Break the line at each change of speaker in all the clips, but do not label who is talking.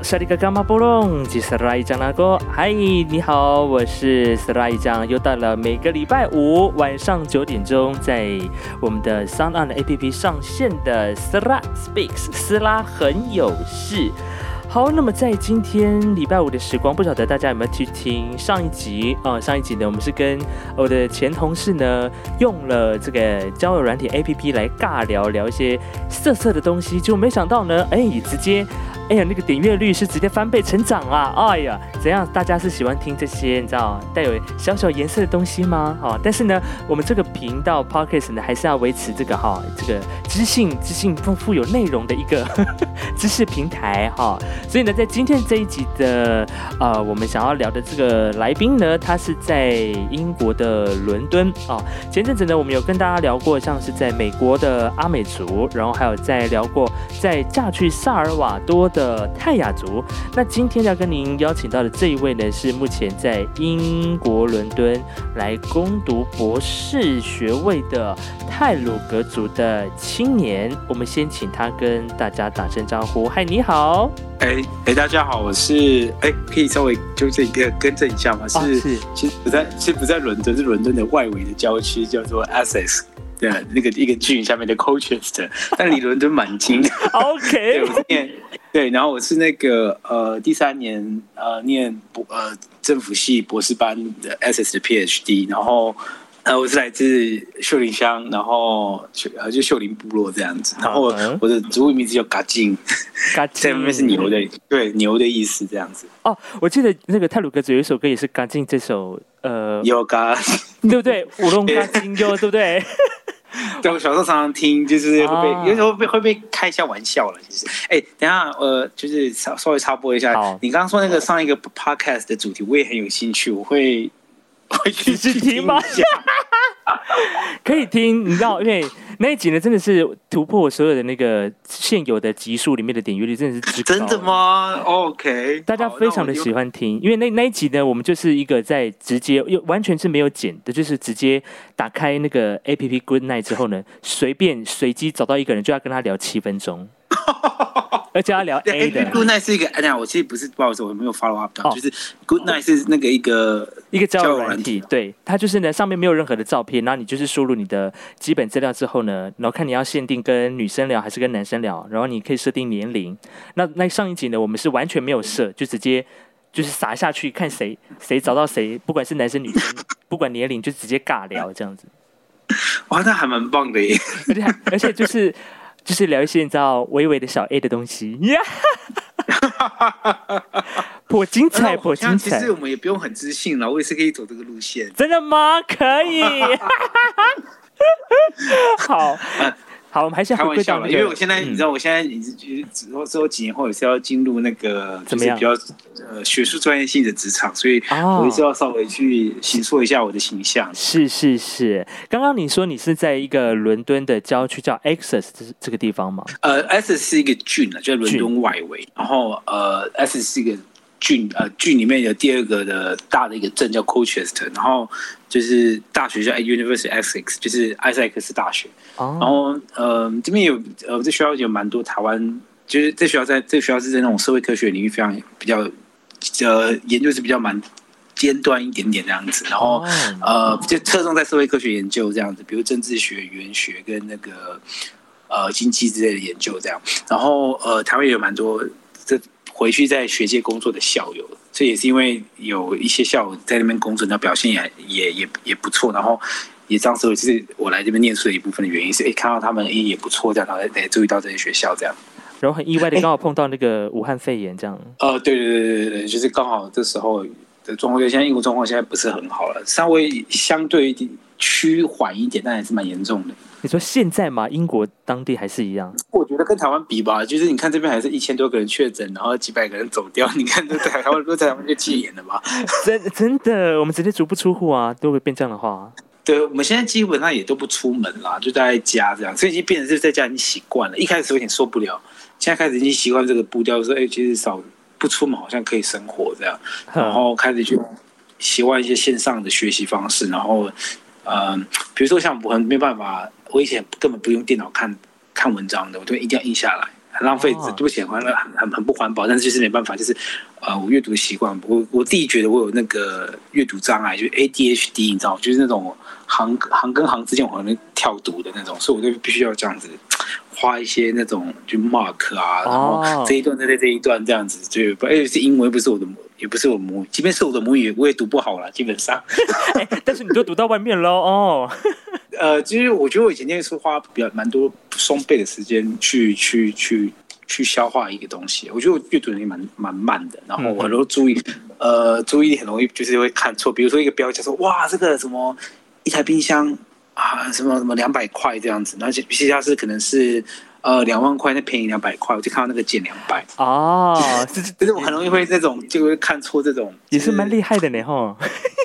哎吼，萨利格伽马波隆，吉斯拉伊江那哥，嗨，你好，我是斯拉伊张，又到了每个礼拜五晚上九点钟，在我们的 Sound On 的 APP 上线的斯拉 Speaks，斯拉很有事。好，那么在今天礼拜五的时光，不晓得大家有没有去听上一集啊？上一集呢，我们是跟我的前同事呢，用了这个交友软体 APP 来尬聊聊一些色色的东西，结果没想到呢，哎，直接。哎呀，那个点阅率是直接翻倍成长啊！哎呀，怎样？大家是喜欢听这些你知道带有小小颜色的东西吗？哦，但是呢，我们这个频道 Podcast 呢，还是要维持这个哈，这个知性、知性丰富有内容的一个 知识平台哈。所以呢，在今天这一集的呃，我们想要聊的这个来宾呢，他是在英国的伦敦啊。前阵子呢，我们有跟大家聊过，像是在美国的阿美族，然后还有在聊过在嫁去萨尔瓦多。的泰雅族，那今天要跟您邀请到的这一位呢，是目前在英国伦敦来攻读博士学位的泰鲁格族的青年。我们先请他跟大家打声招呼。嗨，你好。
哎哎，大家好，我是哎，可以稍微纠正一个更正一下吗？是，其实不在，其实不在伦敦，是伦敦的外围的郊区，叫做 Essex。对，那个一个郡下面的 Colchester，但离伦敦蛮近的。
OK，
对，我念对，然后我是那个呃第三年呃念博呃政府系博士班的 SS 的 PhD，然后呃我是来自秀林乡，然后呃就秀林部落这样子，然后我的植物名字叫嘎金，
嘎 金
在外面是牛的，对牛的意思这样子。
哦，我记得那个泰鲁格子有一首歌也是嘎金这首呃
有嘎，
对不对？舞龙嘎金哟，对不对？
对，我小时候常常听，就是会被有时候被会被开一下玩笑了。其实，哎，等下，呃，就是稍稍微插播一下，你刚刚说那个上一个 podcast 的主题，我也很有兴趣，我会会去听吗？
可以听，你知道，因 为那一集呢，真的是突破我所有的那个现有的集数里面的点阅率，真的是
真的吗？OK，
大家非常的喜欢听，因为那那一集呢，我们就是一个在直接又完全是没有剪的，就是直接打开那个 APP Good Night 之后呢，随便随机找到一个人，就要跟他聊七分钟。而且要聊 A 的
Good Night 是一个，哎呀，我其实不是不好意思，我没有 follow up 到，就是 Good Night 是那个一个
一个交友软体，对，它就是呢上面没有任何的照片，然后你就是输入你的基本资料之后呢，然后看你要限定跟女生聊还是跟男生聊，然后你可以设定年龄。那那上一集呢，我们是完全没有设，就直接就是撒下去看谁谁找到谁，不管是男生女生，不管年龄就直接尬聊这样子。
哇，那还蛮棒的耶！
而且而且就是。就是聊一些你知道微微的小 A 的东西，呀，颇精彩，颇精彩。
其实我们也不用很自信了，我也是可以走这个路线。
真的吗？可以。好。好，我们还是
开玩笑了，因为我现在你知道，我现在已经之后之后几年后也是要进入那个怎么样比较呃学术专业性的职场，所以我也是要稍微去形塑一下我的形象。
是是是，刚刚你说你是在一个伦敦的郊区叫 Essex 这这个地方吗？
呃，Essex 是一个郡啊，就在伦敦外围，然后呃，Essex 是一个。郡呃郡里面有第二个的大的一个镇叫 Colchester，然后就是大学叫 University Essex，就是埃塞克斯大学。然后呃这边有呃这学校有蛮多台湾，就是这学校在这个学校是在那种社会科学领域非常比较呃研究是比较蛮尖端一点点这样子。然后呃就侧重在社会科学研究这样子，比如政治学、语言学跟那个呃经济之类的研究这样。然后呃台湾也有蛮多这。回去在学界工作的校友，这也是因为有一些校友在那边工作，那表现也也也也不错，然后也当时是我来这边念书的一部分的原因，是哎看到他们哎也不错，这样然后哎注意到这些学校这样，
然后很意外的刚好碰到那个武汉肺炎这样。
呃，对对对对对，就是刚好这时候的状况，现在英国状况现在不是很好了，稍微相对趋缓一点，但还是蛮严重的。
你说现在吗？英国当地还是一样？
我觉得跟台湾比吧，就是你看这边还是一千多个人确诊，然后几百个人走掉。你看这台湾，都在台湾就戒严了吧？
真真的，我们直接足不出户啊，都会变这样的话。
对，我们现在基本上也都不出门啦，就在家这样，所以已经变成是在家已经习惯了。一开始有点受不了，现在开始已经习惯这个步调，说哎，其实少不出门好像可以生活这样，然后开始就习惯一些线上的学习方式，然后嗯，比如说像我很没办法。我以前根本不用电脑看看文章的，我都一定要印下来。很浪费，对不起，很很很不环保，但是就是没办法，就是呃，我阅读的习惯，我我自己觉得我有那个阅读障碍，就是 ADHD，你知道，就是那种行行跟行之间我可能跳读的那种，所以我就必须要这样子花一些那种就 mark 啊，然后这一段在这这一段这样子，就而且是英文，不是我的。也不是我母语，即便是我的母语，我也读不好了。基本上，
但是你都读到外面喽哦。
呃，其实我觉得我以前念书花比较蛮多双倍的时间去去去去消化一个东西。我觉得我阅读能力蛮蛮慢的，然后我很多注意呃注意力很容易就是会看错。比如说一个标价说哇这个什么一台冰箱啊什么什么两百块这样子，而且其他是可能是。呃，两万块那便宜两百块，我就看到那个减两百。
哦，
就是我很容易会这种就会看错这种，
也是蛮厉害的呢吼。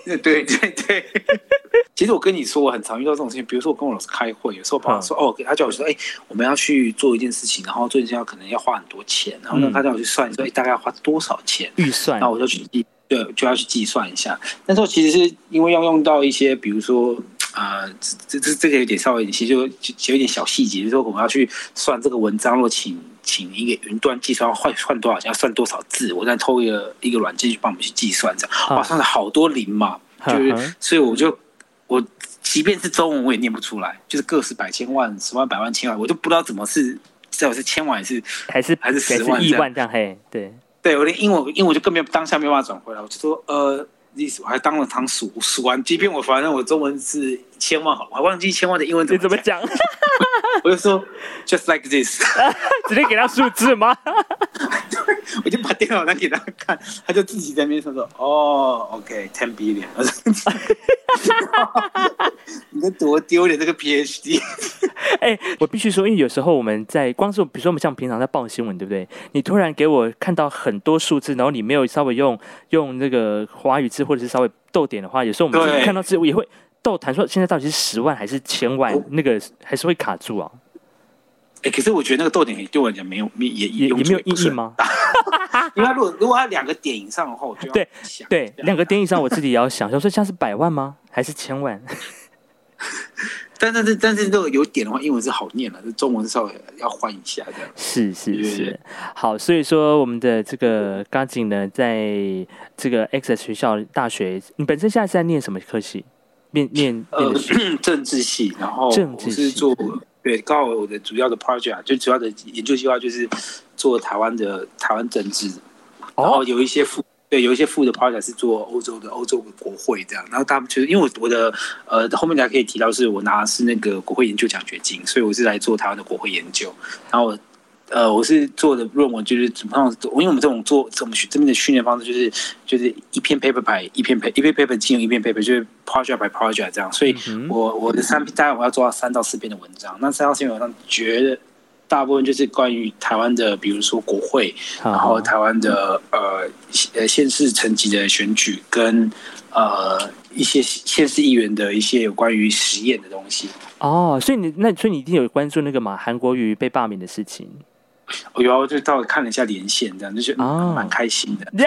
对 对对，其实我跟你说，我很常遇到这种事情，比如说我跟我老师开会，有时候爸爸说哦，他叫我说，哎，我们要去做一件事情，然后做一件要可能要花很多钱，然后呢，他叫我去算，说大概要花多少钱？
预算，
那我就去计，对，就要去计算一下。那时候其实是因为要用到一些，比如说。啊，这这这个有点稍微，其实就就有点小细节，就是说我们要去算这个文章，若请请一个云端计算换换多少钱，要算多少字，我再偷一个一个软件去帮我们去计算，这样哇，算了好多零嘛，就是所以我就我即便是中文我也念不出来，就是个十百千万十万百万千万，我就不知道怎么是这是千万还是
还是
还是十万
亿万这样嘿，对
对，我连英文英文就更没有当下没有办法转回来，我就说呃。意思我还当了堂数数完，即便我反正我中文是千万好，我还忘记千万的英文怎么
讲。
我就说 just like this，
直接给他数字吗？
我就把电脑拿给他看，他就自己在那边说说哦，OK，ten billion。你这多丢脸，这个 PhD。
哎，我必须说，因为有时候我们在光是比如说我们像平常在报新闻，对不对？你突然给我看到很多数字，然后你没有稍微用用那个华语字或者是稍微逗点的话，有时候我们看到字也会逗弹说现在到底是十万还是千万，那个还是会卡住啊。
哎，可是我觉得那个逗点对我来讲没有也
也也没有意义吗？
因为如果如果它两个点以上的话，我就
对对两个点以上，我自己也要想，说说像是百万吗？还是千万？
但 但是但是如果有点的话，英文是好念了，这中文稍微要换一下这样。
是是是，好，所以说我们的这个刚景呢，在这个 X 学校大学，你本身现在是在念什么科系？念念
呃 政治系，然后我是做。对，刚好我的主要的 project 就主要的研究计划就是做台湾的台湾政治，然后有一些副对有一些副的 project 是做欧洲的欧洲的国会这样，然后他们就是因为我我的呃后面大家可以提到是我拿的是那个国会研究奖学金，所以我是来做台湾的国会研究，然后。呃，我是做的论文，就是怎么样？因为我们这种做怎么这边的训练方式，就是就是一篇 paper 排一篇 paper，一篇 paper 进入一篇 paper，就是 project by project 这样。所以，我我的三篇大概我要做到三到四篇的文章。那三到四篇文章，觉得大部分就是关于台湾的，比如说国会，然后台湾的呃呃县市层级的选举，跟呃一些县市议员的一些有关于实验的东西。
哦，所以你那所以你一定有关注那个嘛韩国瑜被罢免的事情。
我有就到看了一下连线，这样就是蛮开心的。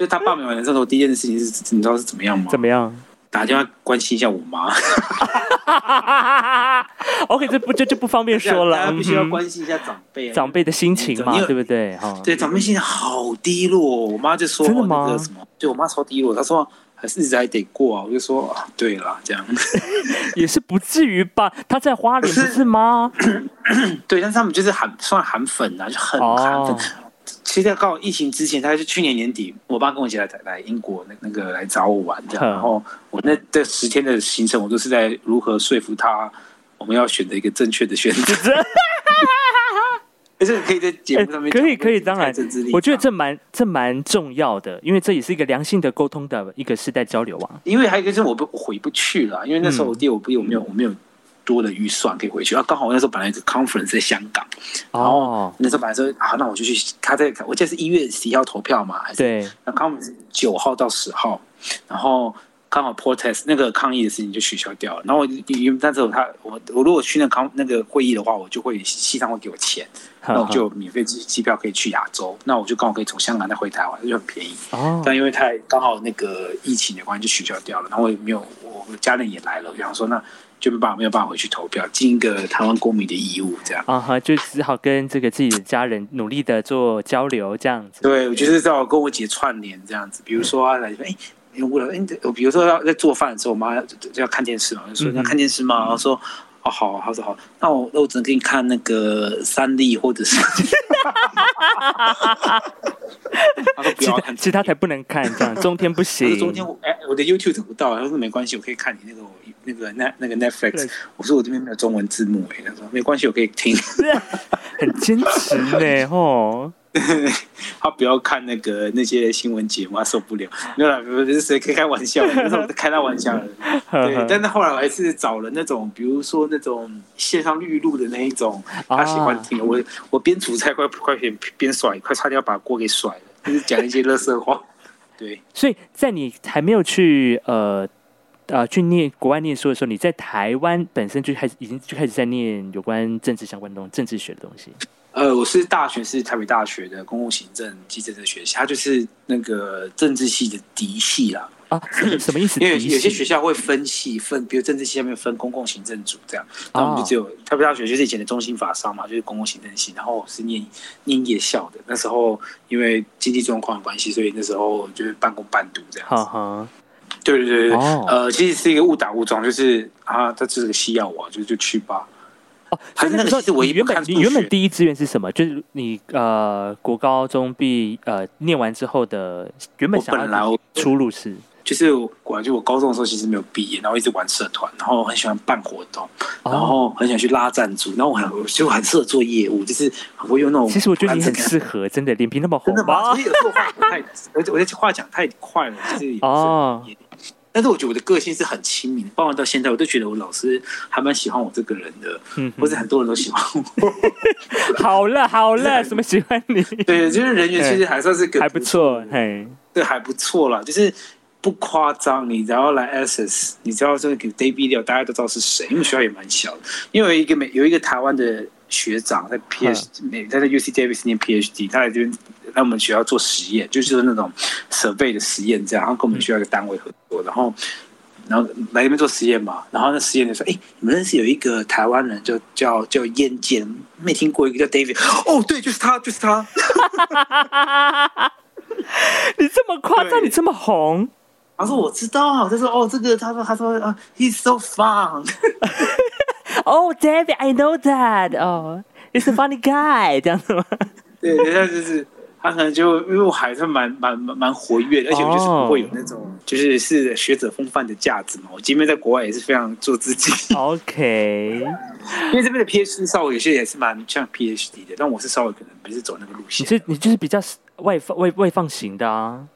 就他报名完了之后，第一件事情是，你知道是怎么样吗？
怎么样？
打电话关心一下我妈。
OK，这不这就不方便说了。
大家必须要关心一下长辈，
长辈的心情嘛，对不对？哈，
对，长辈心情好低落。我妈就说：“
真的吗？
什么？”对我妈超低落，她说。还是日子还得过啊！我就说，对啦，这样
也是不至于吧？他在花莲不是吗？
对，但是他们就是韩算韩粉啊，就很韩粉。其实刚好疫情之前，他是去年年底，我爸跟我一起来来英国那那个来找我玩，这样。然后我那这十天的行程，我都是在如何说服他，我们要选择一个正确的选择。是可以在节目上面
可以可以，当然，我觉得这蛮这蛮重要的，因为这也是一个良性的沟通的一个世代交流啊。
因为还有一个是我不回不去了，因为那时候我弟我不有没有我没有多的预算可以回去啊。刚好我那时候本来是 conference 在香港，然后那时候本来说啊，那我就去他在我记得是一月十一号投票嘛，还是
对，
那 conference 九号到十号，然后。刚好 protest 那个抗议的事情就取消掉了，然后我因为那时候他我我如果去那抗那个会议的话，我就会西藏会给我钱，那我就免费机机票可以去亚洲，那我就刚好可以从香港再回台湾，就很便宜。哦。但因为太刚好那个疫情的关系就取消掉了，然后我也没有我家人也来了，我想说那就没办法没有办法回去投票，尽一个台湾公民的义务，这样。
啊哈，就只好跟这个自己的家人努力的做交流，这样子。
对，我就是在跟我姐串联这样子，比如说来说，哎，为了哎，我比如说要在做饭的时候，我妈就要看电视嘛，就说要看电视吗？然后说。哦，好，他说好，那我那我只能给你看那个三立或者是，他说不要看，
其他才不能看，这样 中天不行。
中天我哎，我的 YouTube 找不到，他说没关系，我可以看你那个那个那那个 Netflix。我说我这边没有中文字幕哎，他说没关系，我可以听。
很坚持呢，吼。
他不要看那个那些新闻节目，他受不了。没有啦，不是谁可以开玩笑，那时候开他玩笑了。对，但是后来我还是找了那种，比如说那种线上绿路的那一种，他喜欢听。我我边煮菜快快边边甩，快差点要把锅给甩了，就是讲一些乐色话。对，
所以在你还没有去呃呃去念国外念书的时候，你在台湾本身就开始已经就开始在念有关政治相关的东政治学的东西。
呃，我是大学是台北大学的公共行政及政治学系，它就是那个政治系的嫡系啦。
啊，什么意思？
因为有些学校会分系分，比如政治系下面分公共行政组这样，那我们就只有台北大学就是以前的中心法商嘛，就是公共行政系，然后我是念念夜校的。那时候因为经济状况的关系，所以那时候就是半工半读这样子。对对对对，呃，其实是一个误打误撞，就是啊，他这是个西药啊，就就去吧。
哦，所以那个时候，原本你原本第一志愿是什么？就是你呃，国高中毕呃念完之后的原本想要出路是，
就是我就我高中的时候其实没有毕业，然后一直玩社团，然后很喜欢办活动，然后很想去拉赞助，然后我很就很适合做业务，就是我有那种。
其实我觉得你很适合，真的脸皮那么厚，
真的吗？有时候话太，而且我这话讲太快了，就是哦。但是我觉得我的个性是很亲民，包括到现在，我都觉得我老师还蛮喜欢我这个人的，嗯，或者很多人都喜欢我。
好 了好了，什么喜欢你？
对，就是人缘其实还算是
还不错，嘿，
对，还不错啦，就是不夸张。你只要来 SS，你知道这个给 Day Video，大家都知道是谁，因为学校也蛮小的。因为有一个美有一个台湾的学长在 PhD 美，他在 UC Davis 念 PhD，他来这边来我们学校做实验，就是那种设备的实验，这样，然后跟我们学校一个单位合作。然后，然后来这边做实验嘛。然后那实验就说：“哎，你们认识有一个台湾人，就叫叫燕健，没听过一个叫 David？哦，对，就是他，就是他。
你这么夸张，你这么红。
他说我知道。他说哦，这个，他说他说啊，He's so fun。
哦，David，I know that。哦，He's a funny guy。这样子吗？
对，人家就是。他可能就因为我还是蛮蛮蛮蛮活跃的，而且我就是不会有那种就是是学者风范的架子嘛。我即便在国外也是非常做自己。
OK，
因为这边的 PhD 稍微有些也是蛮像 PhD 的，但我是稍微可能不是走那个路线。
你是你就是比较外放外外放型的啊。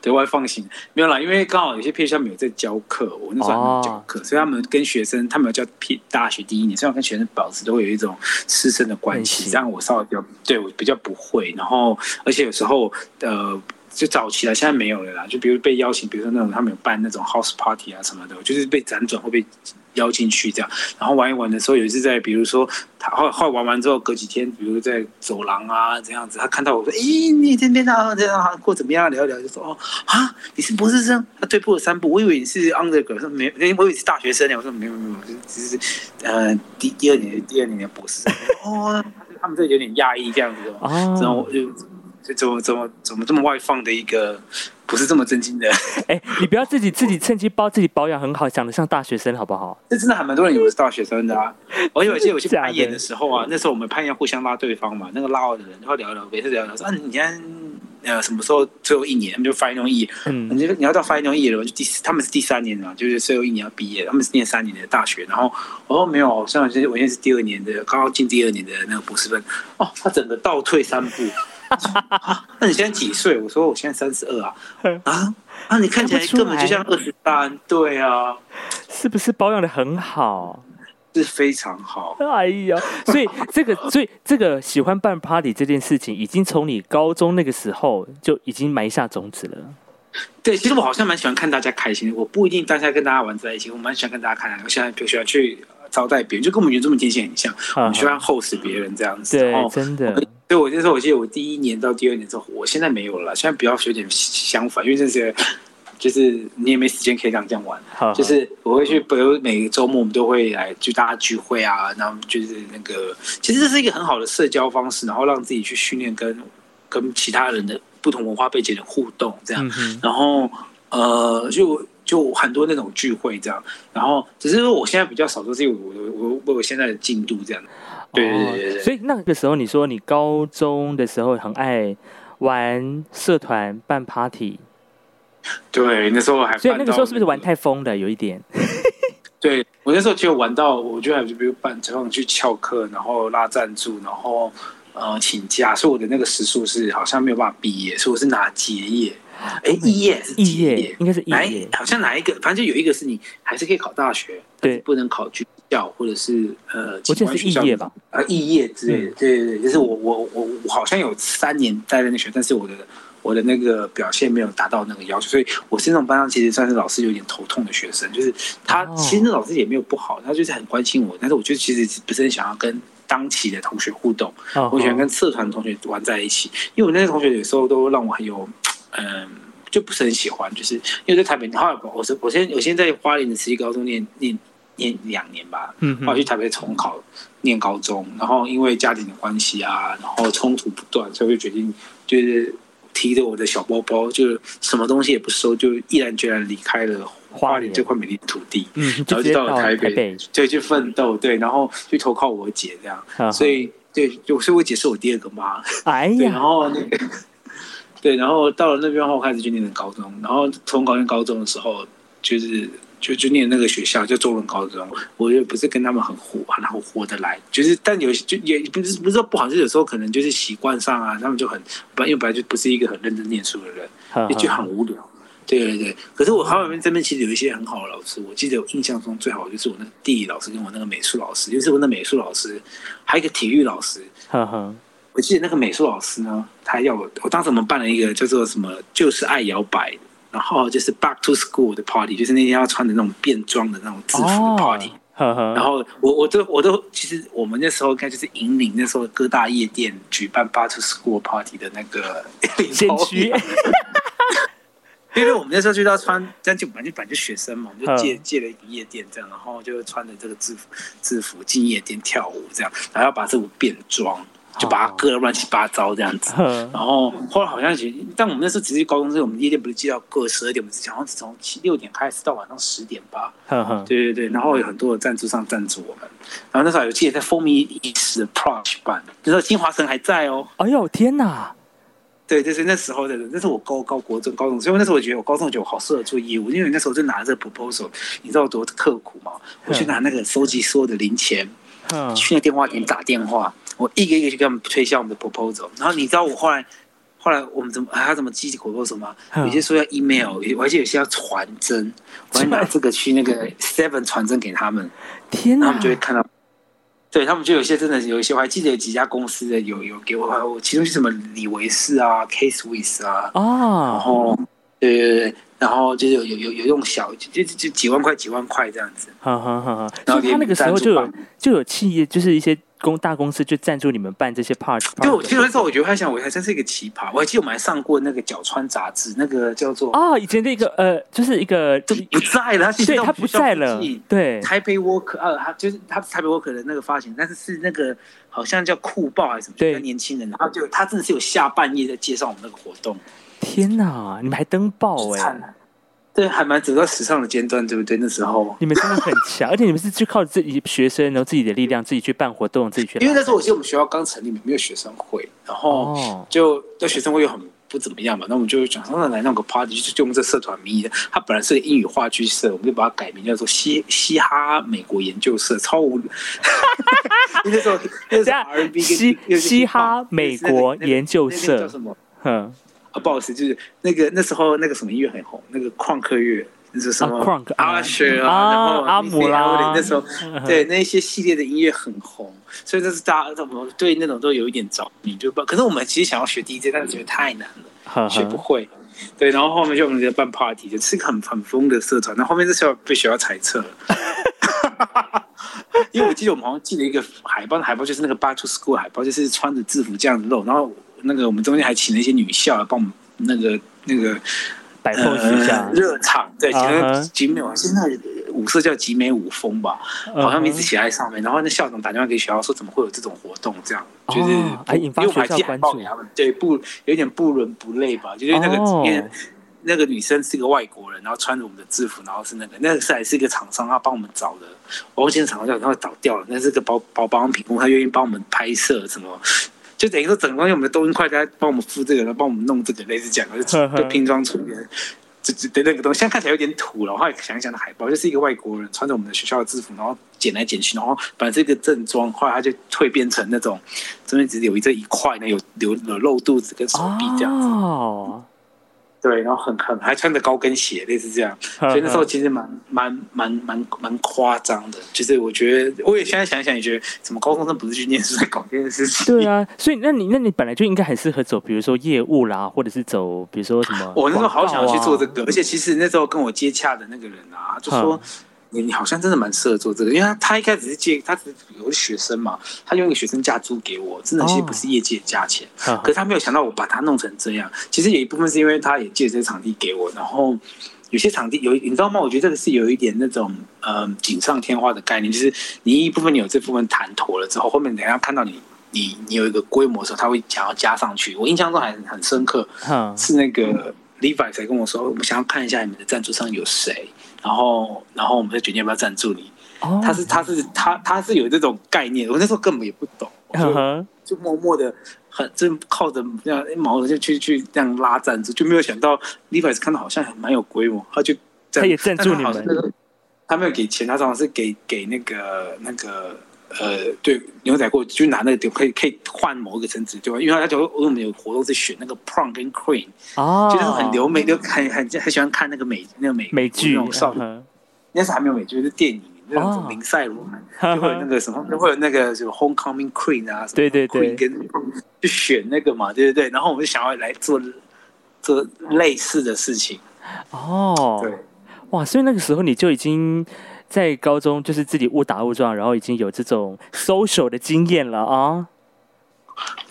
对外放行没有啦，因为刚好有些 P 校没有在教课，我那时候还没教课，所以他们跟学生，他们要教 P 大学第一年，所以要跟学生保持都会有一种师生的关系，这样我稍微比较对我比较不会，然后而且有时候呃。就早期了，现在没有了啦。就比如被邀请，比如说那种他们有办那种 house party 啊什么的，就是被辗转会被邀进去这样。然后玩一玩的时候，有一次在比如说他后后玩完之后，隔几天，比如在走廊啊这样子，他看到我说：“咦，你这边啊这样过怎么样？”聊一聊就说：“哦啊，你是博士生？”他退步了三步，我以为你是 undergrad，说没，我以为是大学生呢。我说没有没有，只是呃第第二年第二年的博士生。哦，他们这有点讶异这样子哦，然后我就。怎么怎么怎么这么外放的一个，不是这么正经的？
哎，你不要自己自己趁机包自己保养很好，讲的像大学生好不好？
这真的还蛮多人以为是大学生的啊！我有一些有些攀岩的时候啊，那时候我们攀岩互相拉对方嘛，那个拉我的人然后聊聊，每次聊聊说，嗯，你今天呃什么时候最后一年？就 final year，嗯，你就你要到 final year 了，就第他们是第三年嘛，就是最后一年要毕业，他们是念三年的大学，然后我说没有，像我现在我现在是第二年的，刚刚进第二年的那个博士生，哦，他整个倒退三步。那你现在几岁？我说我现在三十二啊。啊啊！你看起来根本就像二十三。对啊，
是不是保养的很好？
是非常好。
哎呀，所以这个，所以这个喜欢办 party 这件事情，已经从你高中那个时候就已经埋下种子了。
对，其实我好像蛮喜欢看大家开心。我不一定当下跟大家玩在一起，我蛮喜欢跟大家看。我现在就喜欢去招待别人，就跟我们原住民天性很像，我们喜欢 host 别人这样子。
对，真的。
所以我那时候，我记得我第一年到第二年之后，我现在没有了。现在比较有点相反，因为这些就是你也没时间可以这样这样玩。就是我会去，比如每个周末我们都会来就大家聚会啊，然后就是那个，其实这是一个很好的社交方式，然后让自己去训练跟跟其他人的不同文化背景的互动，这样。然后呃，就就很多那种聚会这样，然后只是说我现在比较少做，是因为我我我我现在的进度这样。对对对对。
所以那个时候你说你高中的时候很爱玩社团办 party。
对，那时候还
所以那个时候是不是玩太疯了？有一点。
对我那时候就玩到，我觉得就比如办这种去翘课，然后拉赞助，然后呃请假，所以我的那个时数是好像没有办法毕业，所以我是拿结业。哎，肄业是
肄业，应该是肄业，
好像哪一个，反正就有一个是你还是可以考大学，对，不能考军校或者是呃，
我记得是肄业吧？
啊，肄业之类的，对对对，就是我我我我好像有三年待在那学，但是我的。我的那个表现没有达到那个要求，所以我是那种班上其实算是老师有点头痛的学生。就是他其实那老师也没有不好，他就是很关心我，但是我觉得其实不是很想要跟当期的同学互动。我喜欢跟社团同学玩在一起，因为我那些同学有时候都让我很有嗯，就不是很喜欢。就是因为在台北，后来我是我先我先在花莲的慈济高中念念念两年吧，嗯，后来去台北重考念高中，然后因为家庭的关系啊，然后冲突不断，所以就决定就是。提着我的小包包，就什么东西也不收，就毅然决然离开了花莲这块美丽的土地，嗯，然后就到了台北，对，去奋斗，对，然后去投靠我姐这样，所以对，就所以我姐是我第二个妈，哎呀，然后那个，对，然后到了那边后开始就念的高中，然后从高念高中的时候就是。就就念那个学校就中文高中，我也不是跟他们很火，然后活得来，就是但有就也不是不是说不好，就有时候可能就是习惯上啊，他们就很本因为本来就不是一个很认真念书的人，也就很无聊。对对对，可是我华文这边其实有一些很好的老师，我记得我印象中最好就是我那个地理老师跟我那个美术老师，就是我那美术老师还有一个体育老师。我记得那个美术老师呢，他要我，我当时我们办了一个叫做什么，就是爱摇摆。然后就是 back to school 的 party，就是那天要穿的那种便装的那种制服的 party。然后我我都我都其实我们那时候应该就是引领那时候各大夜店举办 back to school party 的那个
先驱。
因为我们那时候就要穿，这样就本来就本来就学生嘛，我们就借借了一个夜店这样，然后就穿着这个制服制服进夜店跳舞这样，然后要把这舞变装。就把它割的乱七八糟这样子，然后后来好像但我们那时候只是高中生，我们夜店不是记到过十二点，我们好像是从七六点开始到晚上十点吧。对对对，然后有很多的赞助商赞助我们，然后那时候有记得在风靡一时的 Proch 版，那时候金华城还在哦。
哎呦天哪！
对，就是那时候的，那是我高高国中高中，所以那时候我觉得我高中觉得我好适合做业务，因为那时候就拿着 proposal，你知道多刻苦吗？我去拿那个收集所有的零钱，去那电话亭打电话。我一个一个去给他们推销我们的 proposal，然后你知道我后来，后来我们怎么还要怎么寄 proposal 吗？有些说要 email，我而且有些要传真，我还拿这个去那个 seven 传真给他们，
天哪！
他们就会看到，对他们就有些真的有一些，我还记得有几家公司的有有给我，我其中是什么李维斯啊，Case with 啊，哦，然后对对对，然后就是有有有有用小就就几万块几万块这样子，
哈哈哈哈。然后他那个时候就有就有企业就是一些。公大公司就赞助你们办这些 part，
就其实那时候我觉得还想我还真是一个奇葩。我还记得我们还上过那个角川杂志，那个叫做
啊，以前那个呃，就是一个
就不在了，
对他不在了，对
台北 worker 呃，他就是他台北 worker 的那个发行，但是是那个好像叫酷报还是什么，对年轻人，然后就他真的是有下半夜在介绍我们那个活动。
天哪，你们还登报哎！
对，还蛮走到时尚的尖端，对不对？那时候
你们真的很强，而且你们是就靠自己学生，然后自己的力量，自己去办活动，自己去。
因为那时候我记得我们学校刚成立，没有学生会，然后就那学生会又很不怎么样嘛，那我们就想说那来弄个 party，就就用这社团名义的。它本来是个英语话剧社，我们就把它改名叫做嘻嘻哈美国研究社，超无。那时候那时候 R&B
嘻嘻哈美国研究社
叫什么？嗯。啊，不好意思，就是那个那时候那个什么音乐很红，那个旷课乐，那是什么阿雪啊，然后阿姆拉，那时候 对那些系列的音乐很红，所以这是大家怎么对那种都有一点着迷，就不。可是我们其实想要学 DJ，但是觉得太难了，学不会。对，然后后面就我们就办 party，就是个很很疯的社团。那后面这时候被学校裁撤了，因为我记得我们好像记了一个海报，海报就是那个 Back to School 海报，就是穿着制服这样子露，然后。那个我们中间还请了一些女校来帮我们那个那个
摆 pose 一下，
热场对，
啊哈
就是集美，现在舞社叫集美舞风吧，好像名字写在上面。然后那校长打电话给学校说，怎么会有这种活动？这样就是
哦还引发
因为我们还寄海
学校关注
报给他们，对，不有点不伦不类吧？就是那个
哦
因为那个女生是一个外国人，然后穿着我们的制服，然后是那个那个是还是一个厂商，他帮我们找的，我忘记那厂商叫，然后倒掉了，那是个包包保养品公司，他愿意帮我们拍摄什么。就等于说，整个东西我们的东英快在帮我们付这个，然后帮我们弄这个，类似这样，就就拼装出来。这这的那个东西，现在看起来有点土了。我后来想一想，的海报就是一个外国人穿着我们的学校的制服，然后剪来剪去，然后把这个正装，后来他就蜕变成那种这边只有一这一块呢，有有有露肚子跟手臂这样子。
哦，
对，然后很很还穿着高跟鞋，类似这样。所以那时候其实蛮蛮蛮蛮蛮夸张的。就是我觉得，我也现在想想也觉得，怎么高中生不是去念书在搞这件事情？
对啊，所以那你那你本来就应该很适合走，比如说业务啦，或者是走，比如说什么、
我那时候好想要去做这
个，
而且其实那时候跟我接洽的那个人啊，就说
嗯
你你好像真的蛮适合做这个，因为他他一开始是借他只是有个学生嘛，他用一个学生价租给我，真的其实不是业界的价钱，可是他没有想到我把它弄成这样。其实有一部分是因为他也借这个场地给我，然后有些场地有你知道吗？我觉得这个是有一点那种呃锦上添花的概念，就是你一部分你有这部分谈妥了之后，后面等下看到你。你你有一个规模的时候，他会想要加上去。我印象中还很深刻，是那个 Levi 才跟我说，我们想要看一下你们的赞助商有谁，然后然后我们再决定要不要赞助你。
哦，
他是他是他他是有这种概念，我那时候根本也不懂，就默默的很就靠着这样毛的就去去这样拉赞助，就没有想到 Levi 看到好像还蛮有规模，他就
他也赞助你们
他没有给钱，他好像是给给那个那个。呃，对，牛仔裤就拿那个点可以可以换某一个层次，对吧？因为他就我们有活动是选那个 prom 跟 queen，
哦，
就是很留美，就很很很喜欢看那个美那个美
美剧
那种少女，
嗯
那时候还没有美剧，是电影那
哦。
种林赛罗曼，
哼
就会有那个什么，就会有那个什么 homecoming queen 啊，
对对对。
Queen 跟就选那个嘛，对对对，然后我们就想要来做做类似的事情，
哦，
对，
哇，所以那个时候你就已经在高中就是自己误打误撞，然后已经有这种 social 的经验了啊。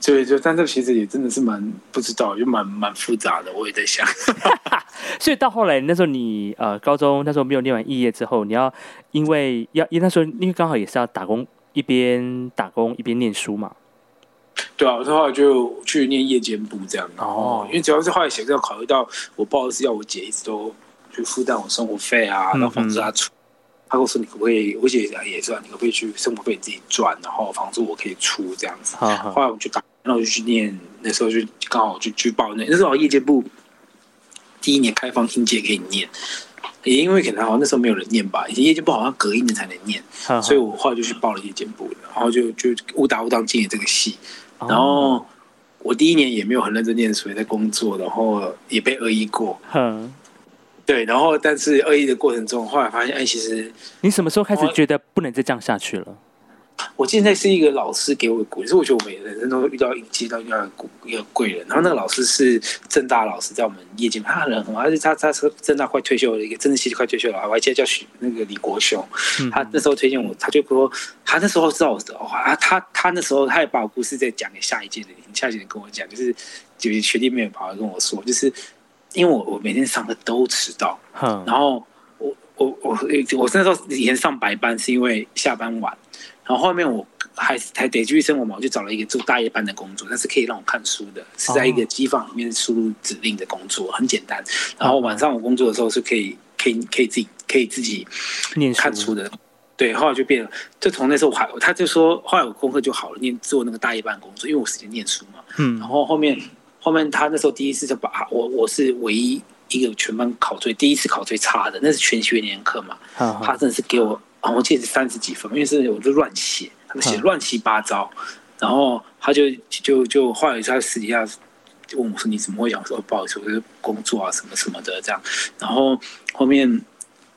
对就但这其实也真的是蛮不知道，就蛮蛮复杂的，我也在想，
所以到后来那时候你呃高中那时候没有念完毕业之后，你要因为要因为那时候因为刚好也是要打工，一边打工一边念书嘛。
对啊，我后来就去念夜间部这样，然后
哦
因为主要是后来写要考虑到我报的是要我姐一直都去负担我生活费啊，
嗯
然后房租她出。他跟我说：“你可不可以？我姐也是啊，你可不可以去生活费自己赚，然后房租我可以出这样子。”
好好
后来我就打，然后我就去念，那时候就刚好就去报那那时候夜间部第一年开放应届可以念，也因为可能好像那时候没有人念吧，以前夜间部好像隔一年才能念，所以我后来就去报了夜间部，然后就就误打误撞进了这个系，
哦
然后我第一年也没有很认真念书，也在工作，然后也被恶意过，
哼，
对，然后但是恶意的过程中，后来发现，哎，其实
你什么时候开始觉得不能再这样下去了？
我现在是一个老师给我的鼓励，所以我觉得我们人生都会遇到接到遇到一个贵人。然后那个老师是正大老师，在我们业界，他人很好，而且他他是正大快退休的一个政治系快退休了，我还记得叫许那个李国雄，
嗯
他那时候推荐我，他就说他那时候知道我的话，啊，他他那时候他也把我故事再讲给下一届的人，下一届人跟我讲，就是就是学弟妹跑来跟我说，就是因为我我每天上课都迟到，
哼，
然后我我我我那时候以前上白班是因为下班晚，然后后面我还是还得继续生活嘛，我就找了一个做大夜班的工作，但是可以让我看书的，是在一个机房里面输入指令的工作，很简单。然后晚上我工作的时候是可以可以可以自己可以自己
念
看书的。对，后来就变了，就从那时候我还他就说，后来我功课就好了，念做那个大夜班工作，因为我时间念书嘛。
嗯
然后后面后面他那时候第一次就把我我是唯一一个全班考最第一次考最差的，那是全学年课嘛，他真的是给我啊，我记得是三十几分，因为是我就乱写，他们写
嗯。
乱七八糟，然后他就就就后来他私底下就问我说你怎么会讲说不好意思，我是工作啊什么什么的这样，然后后面。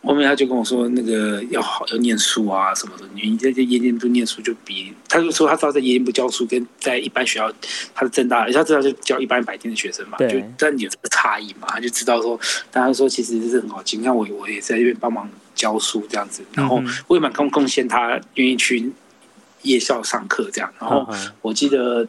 后面他就跟我说，那个要好要念书啊什么的。你在这夜间部念书就比，他就说他知道在夜间部教书跟在一般学校，他是正大，他知道就教一般白天的学生嘛，
对
就但有这个差异嘛，他就知道说，大家说其实是很好奇。你看我我也在这边帮忙教书这样子，然后我也蛮贡贡献他愿意去夜校上课这样。然后我记得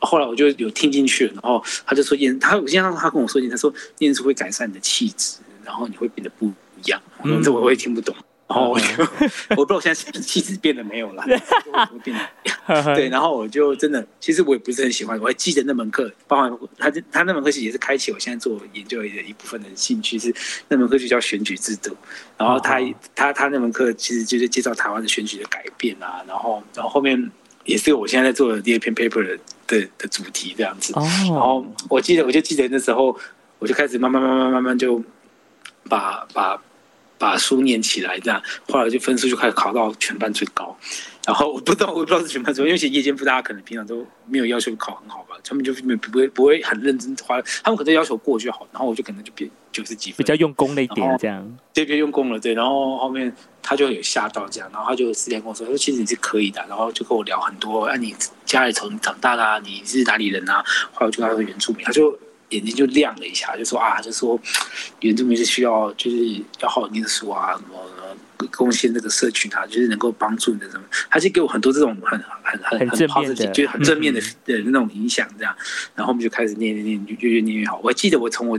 后来我就有听进去了，然后他就说念他，我经常他跟我说念，他说念书会改善你的气质，然后你会变得不一样。嗯，这我我也听不懂。然后我就 我不知道我现在气质变得没有了，变对，然后我就真的，其实我也不是很喜欢，我还记得那门课，包含他他那门课其实也是开启我现在做研究的一部分的兴趣，是那门课就叫选举制度，然后他他他那门课其实就是介绍台湾的选举的改变啊，然后然后后面也是我现在在做的第二篇 paper 的的的主题这样子，然后我记得我就记得那时候我就开始慢慢慢慢慢慢就把把。把书念起来，这样后来就分数就开始考到全班最高。然后我不知道，我不知道是全班最高，因为写夜间部大家可能平常都没有要求考很好吧，他们就没不会不会很认真花，他们可能要求过就好。然后我就可能就变九十几分，
比较用功了一点这样。
对，比较用功了，对。然后后面他就有吓到这样，然后他就私下跟我说，他说其实你是可以的，然后就跟我聊很多，啊，你家里从长大啦，你是哪里人啊？后来我就跟他说原住民，他就。眼睛就亮了一下，就说啊，就说原住民是需要，就是要好好念书啊，什么贡献那个社群啊，就是能够帮助你的什么，他就给我很多这种很很很
很正面的，
就很正面的的那种影响，这样，然后我们就开始念念念，越越念越好。我还记得我从我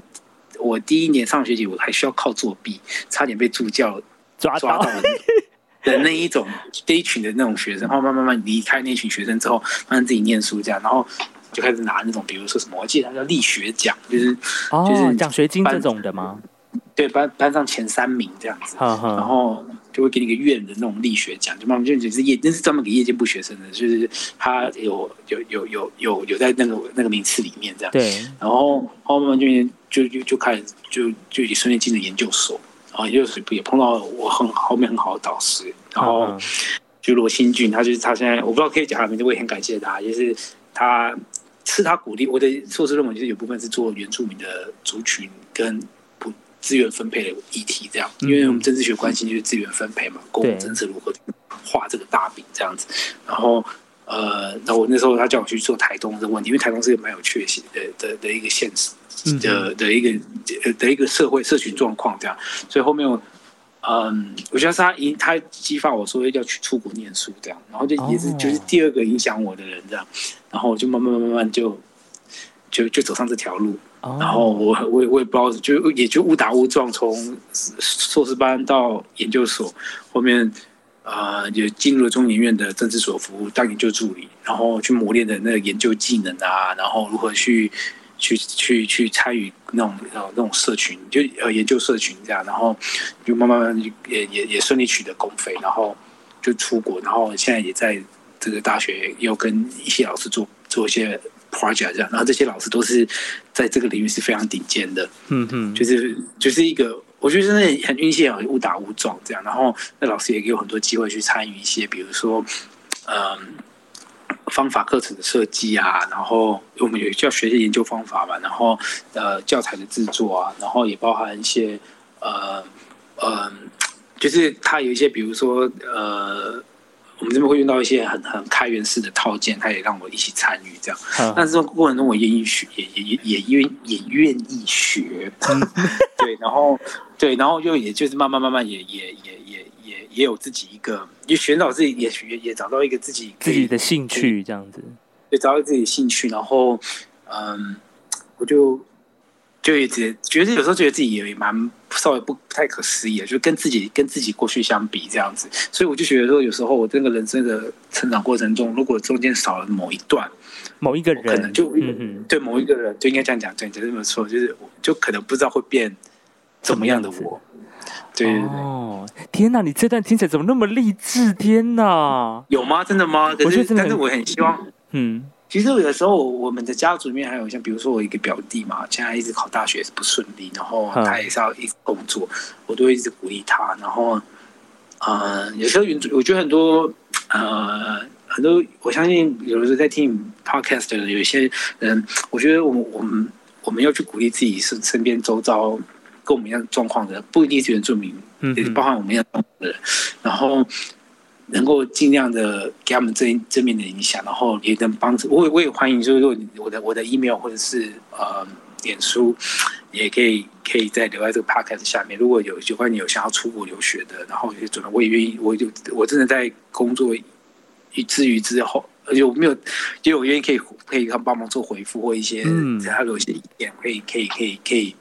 我第一年上学期，我还需要靠作弊，差点被助教
抓
抓到的那一种这一群的那种学生，然后慢慢慢离开那群学生之后，慢慢自己念书这样，然后。就开始拿那种，比如说什么，我记得他叫力学奖，就是就是
奖学金这种的吗？
对，班班上前三名这样子，然后就会给你个院的那种力学奖，就慢慢就只是业，那是专门给业界部学生的，就是他有有有有有有在那个那个名次里面这样。
对，
然后后面就就就就开始就就也顺利进了研究所，然后研究所也碰到我很后面很好的导师，然后就罗新俊，他就是他现在我不知道可以讲他名字，我也很感谢他，就是他。是他鼓励我的硕士论文，其实有部分是做原住民的族群跟不资源分配的议题，这样，因为我们政治学关心就是资源分配嘛，公共政策如何画这个大饼这样子。然后，呃，那我那时候他叫我去做台东的问题，因为台东是一个蛮有趣的的的一个现实的的一个的一个社会社群状况这样，所以后面。嗯，我觉得是他引他激发我说要去出国念书这样，然后就也是就是第二个影响我的人这样，然后我就慢慢慢慢慢就就就走上这条路，然后我我也我也不知道，就也就误打误撞从硕士班到研究所，后面呃也进入了中研院的政治所服务当研究助理，然后去磨练的那个研究技能啊，然后如何去。去去去参与那种呃那种社群，就呃研究社群这样，然后就慢慢慢也也也顺利取得公费，然后就出国，然后现在也在这个大学又跟一些老师做做一些 project 这样，然后这些老师都是在这个领域是非常顶尖的，嗯嗯，就是就是一个我觉得真的很运气啊，误打误撞这样，然后那老师也给我很多机会去参与一些，比如说嗯。方法课程的设计啊，然后我们有要学些研究方法嘛，然后呃教材的制作啊，然后也包含一些呃呃，就是它有一些，比如说呃，我们这边会用到一些很很开源式的套件，他也让我一起参与这样。但是这个过程中，我愿意学，也也也也愿也愿意学。对，然后对，然后就也就是慢慢慢慢也也也也也也有自己一个。就寻找自己，也也也找到一个自己
自己的兴趣，这样子，
对找到自己的兴趣，然后，嗯，我就就一直觉得有时候觉得自己也蛮稍微不不太可思议的，就跟自己跟自己过去相比这样子，所以我就觉得说，有时候我这个人生的成长过程中，如果中间少了某一段，
某一个人，
可能就对某一个人就应该这样讲，对，就这么说，就是就可能不知道会变怎么样的我。对哦，
天哪！你这段听起来怎么那么励志？天哪，
有吗？真的吗？我觉得，但是我很希望，嗯，其实有的时候我们的家族里面还有像，比如说我一个表弟嘛，现在一直考大学是不顺利，然后他也是要一直工作，我都会一直鼓励他。然后，呃，有时候我觉得很多，呃，很多，我相信有的时候在听 podcast 的有一些人，我觉得我我们我们要去鼓励自己身身边周遭。跟我们一样状况的，不一定是原住民，也包含我们一样状况的人，然后能够尽量的给他们正正面的影响，然后也能帮助。我也我也欢迎，就是说我的我的 email 或者是呃脸书，也可以可以在留在这个 podcast 下面。如果有有关你有想要出国留学的，然后也准备，我也愿意，我就我真的在工作以至于之后而且我没有，因为我愿意可以可以他帮忙做回复或一些，嗯，他有一些意见，可以可以可以可以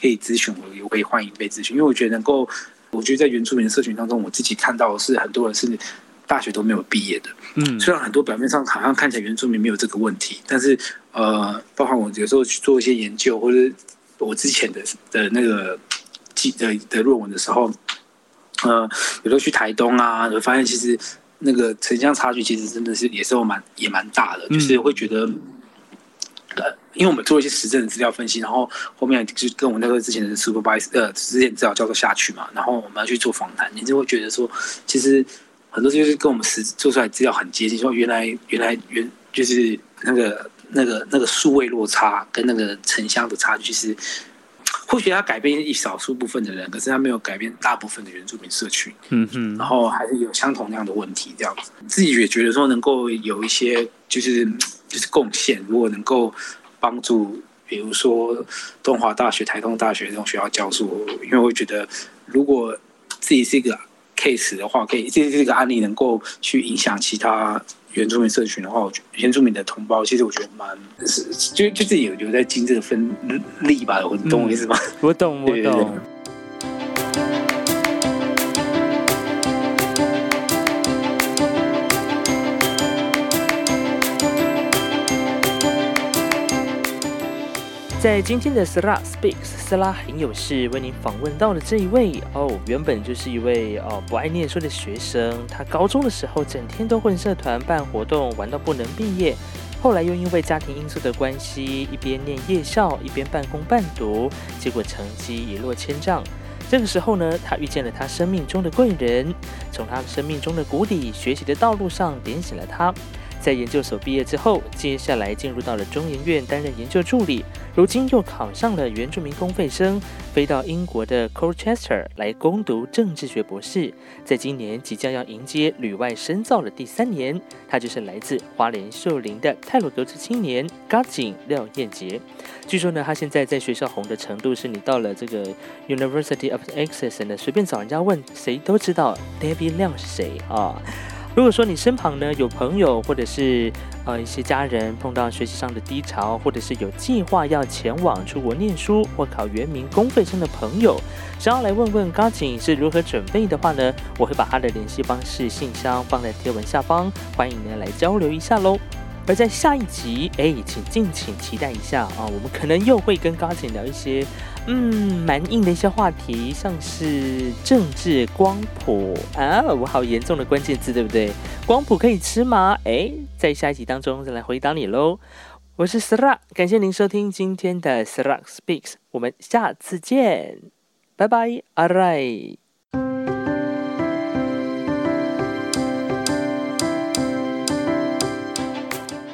可以咨询我，也可以欢迎被咨询，因为我觉得能够，我觉得在原住民社群当中，我自己看到是很多人是大学都没有毕业的，嗯，虽然很多表面上好像看起来原住民没有这个问题，但是呃，包含我有时候去做一些研究，或者我之前的的那个记的的论文的时候，呃，有时候去台东啊，就发现其实。那个城乡差距其实真的是也是蛮也蛮大的，就是会觉得，呃，因为我们做一些实证的资料分析，然后后面就跟我们那个之前的 supervisor 呃之前资料教授下去嘛，然后我们要去做访谈，你就会觉得说，其实很多就是跟我们实做出来资料很接近，说原来原来原就是那个那个那个数位落差跟那个城乡的差距是。或许他改变一少数部分的人，可是他没有改变大部分的原住民社群。嗯哼，然后还是有相同那样的问题，这样子。自己也觉得说能够有一些就是就是贡献，如果能够帮助，比如说东华大学、台东大学这种学校教书，因为我觉得如果自己是一个 case 的话，可以这这个案例能够去影响其他。原住民社群的话，我觉原住民的同胞，其实我觉得蛮是，就就自己有有在经这个分力吧，我懂我意思吗？
我懂，我懂。在今天的 Sla Speaks，斯拉很有事为您访问到了这一位哦，原本就是一位哦不爱念书的学生，他高中的时候整天都混社团办活动，玩到不能毕业，后来又因为家庭因素的关系，一边念夜校，一边半工半读，结果成绩一落千丈。这个时候呢，他遇见了他生命中的贵人，从他生命中的谷底学习的道路上点醒了他。在研究所毕业之后，接下来进入到了中研院担任研究助理，如今又考上了原住民公费生，飞到英国的 Colchester 来攻读政治学博士。在今年即将要迎接旅外深造的第三年，他就是来自花莲秀林的泰鲁格族青年嘎井廖彦杰。据说呢，他现在在学校红的程度，是你到了这个 University of Essex 呢，随便找人家问，谁都知道 Debbie 亮是谁啊。如果说你身旁呢有朋友或者是呃一些家人碰到学习上的低潮，或者是有计划要前往出国念书或考原名公费生的朋友，想要来问问高景是如何准备的话呢，我会把他的联系方式、信箱放在贴文下方，欢迎呢来交流一下喽。而在下一集，哎，请敬请期待一下啊，我们可能又会跟高景聊一些。嗯，蛮硬的一些话题，像是政治光谱啊，我好严重的关键字，对不对？光谱可以吃吗？哎，在下一集当中再来回答你喽。我是 Sara，感谢您收听今天的 Sara Speaks，我们下次见，拜拜，All right。